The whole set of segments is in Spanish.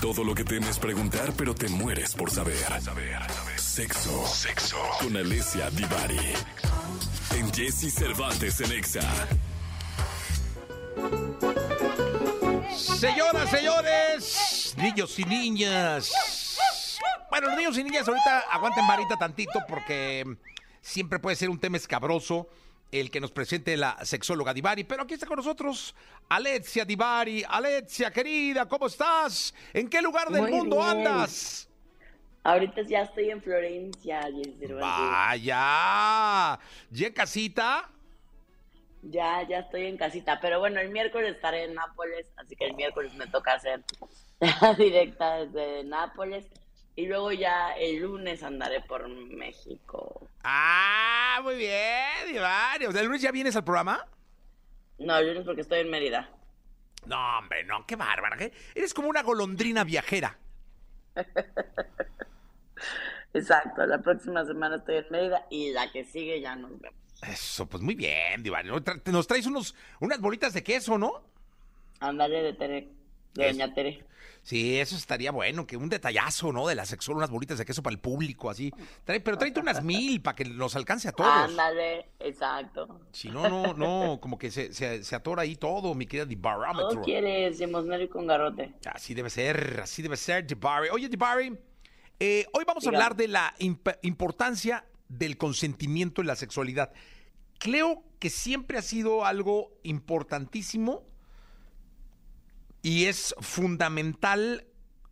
Todo lo que temes preguntar, pero te mueres por saber. Sexo. Sexo. Con Alessia Divari. En Jesse Cervantes en Exa. Señoras, señores, niños y niñas. Bueno, los niños y niñas ahorita aguanten varita tantito porque siempre puede ser un tema escabroso el que nos presente la sexóloga Divari, pero aquí está con nosotros Alexia Divari. Alexia, querida, ¿cómo estás? ¿En qué lugar del Muy mundo bien. andas? Ahorita ya estoy en Florencia, Cervantes. Vaya, ¿ya en casita? Ya, ya estoy en casita. Pero bueno, el miércoles estaré en Nápoles, así que el miércoles me toca hacer la directa desde Nápoles. Y luego ya el lunes andaré por México. Ah, muy bien. O sea, ¿el lunes ya vienes al programa? No, el lunes porque estoy en Mérida. No, hombre, no, qué bárbara. ¿qué? Eres como una golondrina viajera. Exacto, la próxima semana estoy en Mérida y la que sigue ya nos vemos. Eso, pues muy bien. Tra- Nos traes unos, unas bolitas de queso, ¿no? Andaré de Tere, de Eso. Doña Tere. Sí, eso estaría bueno, que un detallazo, ¿no? De la sexual, unas bolitas de queso para el público, así. Trae- pero tráete unas mil para que nos alcance a todos. Ándale, exacto. Si no, no, no, como que se, se, se atora ahí todo, mi querida Todo Dibarómetro. quieres, limosnero con garrote. Así debe ser, así debe ser, Dibari. Oye, Dibari, eh, hoy vamos a hablar de la imp- importancia del consentimiento en la sexualidad. Creo que siempre ha sido algo importantísimo y es fundamental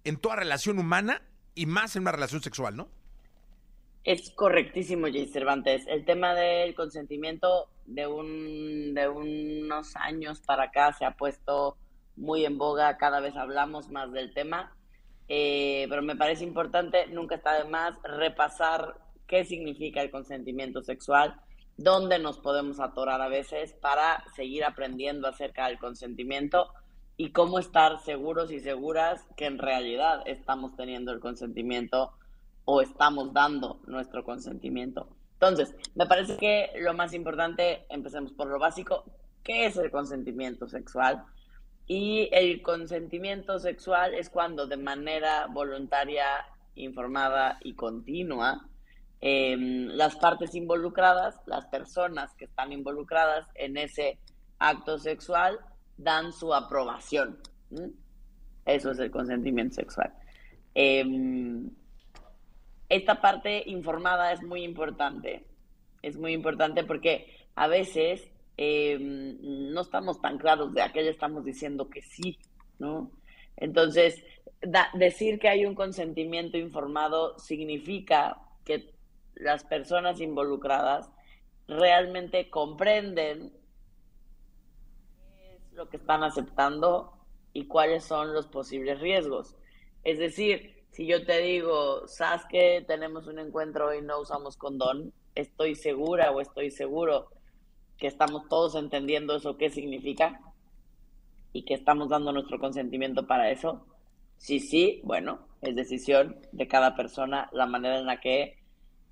en toda relación humana y más en una relación sexual, ¿no? Es correctísimo, Jay Cervantes. El tema del consentimiento de, un, de unos años para acá se ha puesto muy en boga, cada vez hablamos más del tema, Eh, pero me parece importante, nunca está de más, repasar qué significa el consentimiento sexual, dónde nos podemos atorar a veces para seguir aprendiendo acerca del consentimiento y cómo estar seguros y seguras que en realidad estamos teniendo el consentimiento o estamos dando nuestro consentimiento. Entonces, me parece que lo más importante, empecemos por lo básico, ¿qué es el consentimiento sexual? Y el consentimiento sexual es cuando de manera voluntaria, informada y continua, eh, las partes involucradas, las personas que están involucradas en ese acto sexual, dan su aprobación. Eso es el consentimiento sexual. Em, esta parte informada es muy importante. Es muy importante porque a veces eh, no estamos tan claros de a qué le estamos diciendo que sí, ¿no? Entonces, decir que hay un consentimiento informado significa que las personas involucradas realmente comprenden lo que están aceptando y cuáles son los posibles riesgos. Es decir, si yo te digo, sabes que tenemos un encuentro y no usamos condón, estoy segura o estoy seguro que estamos todos entendiendo eso qué significa y que estamos dando nuestro consentimiento para eso. Sí, sí, bueno, es decisión de cada persona la manera en la que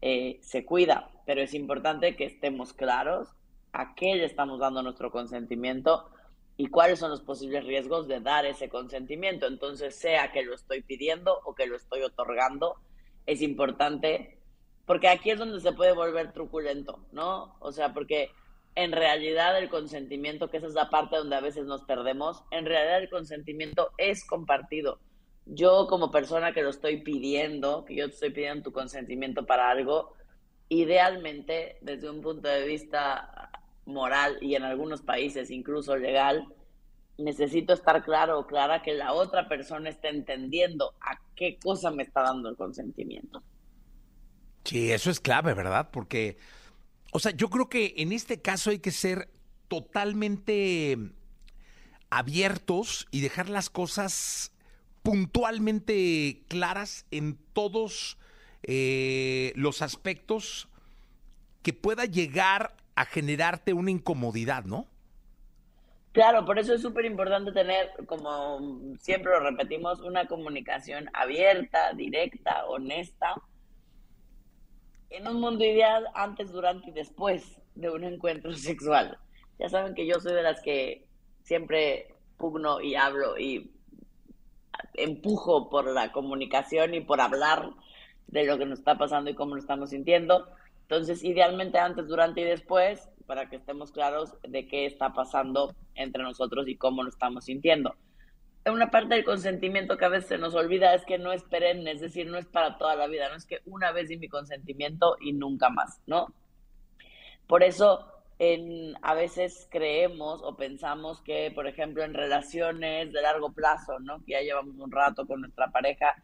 eh, se cuida, pero es importante que estemos claros a qué le estamos dando nuestro consentimiento y cuáles son los posibles riesgos de dar ese consentimiento. Entonces, sea que lo estoy pidiendo o que lo estoy otorgando, es importante, porque aquí es donde se puede volver truculento, ¿no? O sea, porque en realidad el consentimiento, que esa es la parte donde a veces nos perdemos, en realidad el consentimiento es compartido. Yo como persona que lo estoy pidiendo, que yo te estoy pidiendo tu consentimiento para algo, idealmente desde un punto de vista moral y en algunos países incluso legal, necesito estar claro o clara que la otra persona está entendiendo a qué cosa me está dando el consentimiento. Sí, eso es clave, ¿verdad? Porque, o sea, yo creo que en este caso hay que ser totalmente abiertos y dejar las cosas puntualmente claras en todos eh, los aspectos que pueda llegar a generarte una incomodidad, ¿no? Claro, por eso es súper importante tener, como siempre lo repetimos, una comunicación abierta, directa, honesta. En un mundo ideal, antes, durante y después de un encuentro sexual. Ya saben que yo soy de las que siempre pugno y hablo y empujo por la comunicación y por hablar de lo que nos está pasando y cómo lo estamos sintiendo. Entonces, idealmente antes, durante y después, para que estemos claros de qué está pasando entre nosotros y cómo lo estamos sintiendo. Una parte del consentimiento que a veces se nos olvida es que no es perenne, es decir, no es para toda la vida, no es que una vez di mi consentimiento y nunca más, ¿no? Por eso en, a veces creemos o pensamos que, por ejemplo, en relaciones de largo plazo, ¿no? Que ya llevamos un rato con nuestra pareja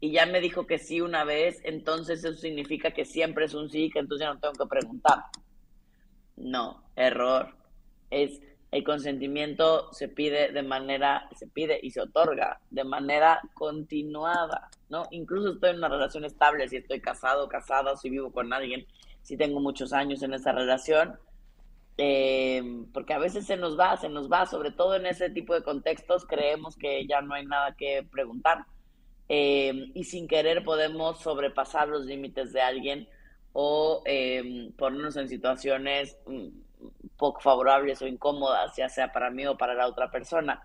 y ya me dijo que sí una vez, entonces eso significa que siempre es un sí, que entonces ya no tengo que preguntar. No, error. Es el consentimiento se pide de manera, se pide y se otorga de manera continuada, ¿no? Incluso estoy en una relación estable, si estoy casado, casada, si vivo con alguien, si tengo muchos años en esa relación, eh, porque a veces se nos va, se nos va, sobre todo en ese tipo de contextos, creemos que ya no hay nada que preguntar eh, y sin querer podemos sobrepasar los límites de alguien o eh, ponernos en situaciones mm, poco favorables o incómodas, ya sea para mí o para la otra persona.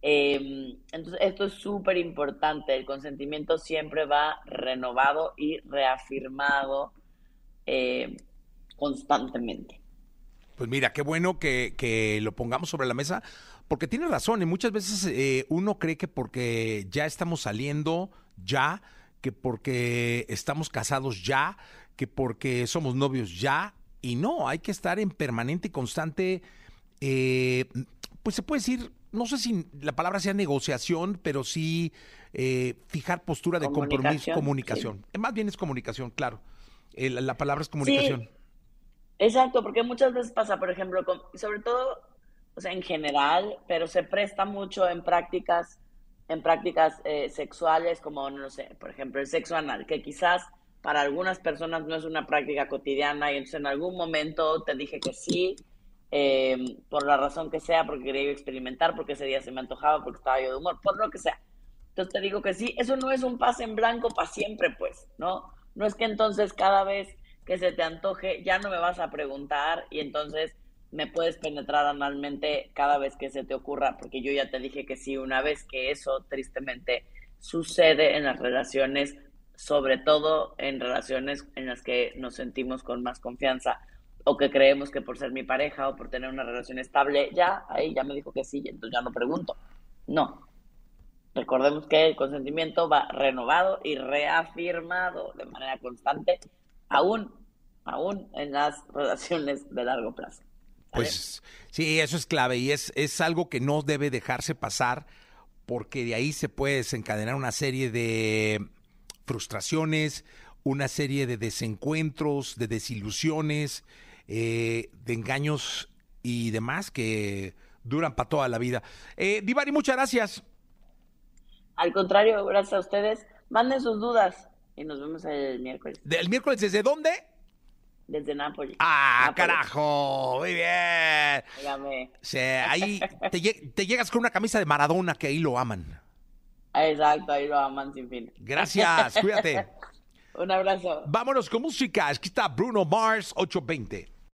Eh, entonces, esto es súper importante. El consentimiento siempre va renovado y reafirmado constantemente. Pues mira, qué bueno que, que, lo pongamos sobre la mesa, porque tiene razón, y muchas veces eh, uno cree que porque ya estamos saliendo, ya, que porque estamos casados ya, que porque somos novios ya, y no, hay que estar en permanente y constante, eh, pues se puede decir, no sé si la palabra sea negociación, pero sí eh, fijar postura de compromiso, comunicación. Más bien es comunicación, claro. la palabra es comunicación. Sí. Exacto, porque muchas veces pasa, por ejemplo, con, sobre todo, o en general, pero se presta mucho en prácticas, en prácticas eh, sexuales, como, no sé, por ejemplo, el sexo anal, que quizás para algunas personas no es una práctica cotidiana y entonces en algún momento te dije que sí, eh, por la razón que sea, porque quería experimentar, porque ese día se me antojaba, porque estaba yo de humor, por lo que sea. Entonces te digo que sí, eso no es un pase en blanco para siempre, pues, ¿no? No es que entonces cada vez que se te antoje, ya no me vas a preguntar y entonces me puedes penetrar analmente cada vez que se te ocurra, porque yo ya te dije que sí una vez, que eso tristemente sucede en las relaciones, sobre todo en relaciones en las que nos sentimos con más confianza o que creemos que por ser mi pareja o por tener una relación estable, ya, ahí ya me dijo que sí, entonces ya no pregunto. No. Recordemos que el consentimiento va renovado y reafirmado de manera constante aún, aún en las relaciones de largo plazo. Pues sí, eso es clave y es, es algo que no debe dejarse pasar porque de ahí se puede desencadenar una serie de frustraciones, una serie de desencuentros, de desilusiones, eh, de engaños y demás que duran para toda la vida. Eh, Divari, muchas gracias. Al contrario, gracias a ustedes. Manden sus dudas y nos vemos el miércoles. ¿El miércoles desde dónde? Desde Nápoles. ¡Ah, carajo! Muy bien. Dígame. ahí te, llegas con una camisa de Maradona que ahí lo aman. Exacto, ahí lo aman sin fin. Gracias, cuídate. Un abrazo. Vámonos con música. Aquí está Bruno Mars 820.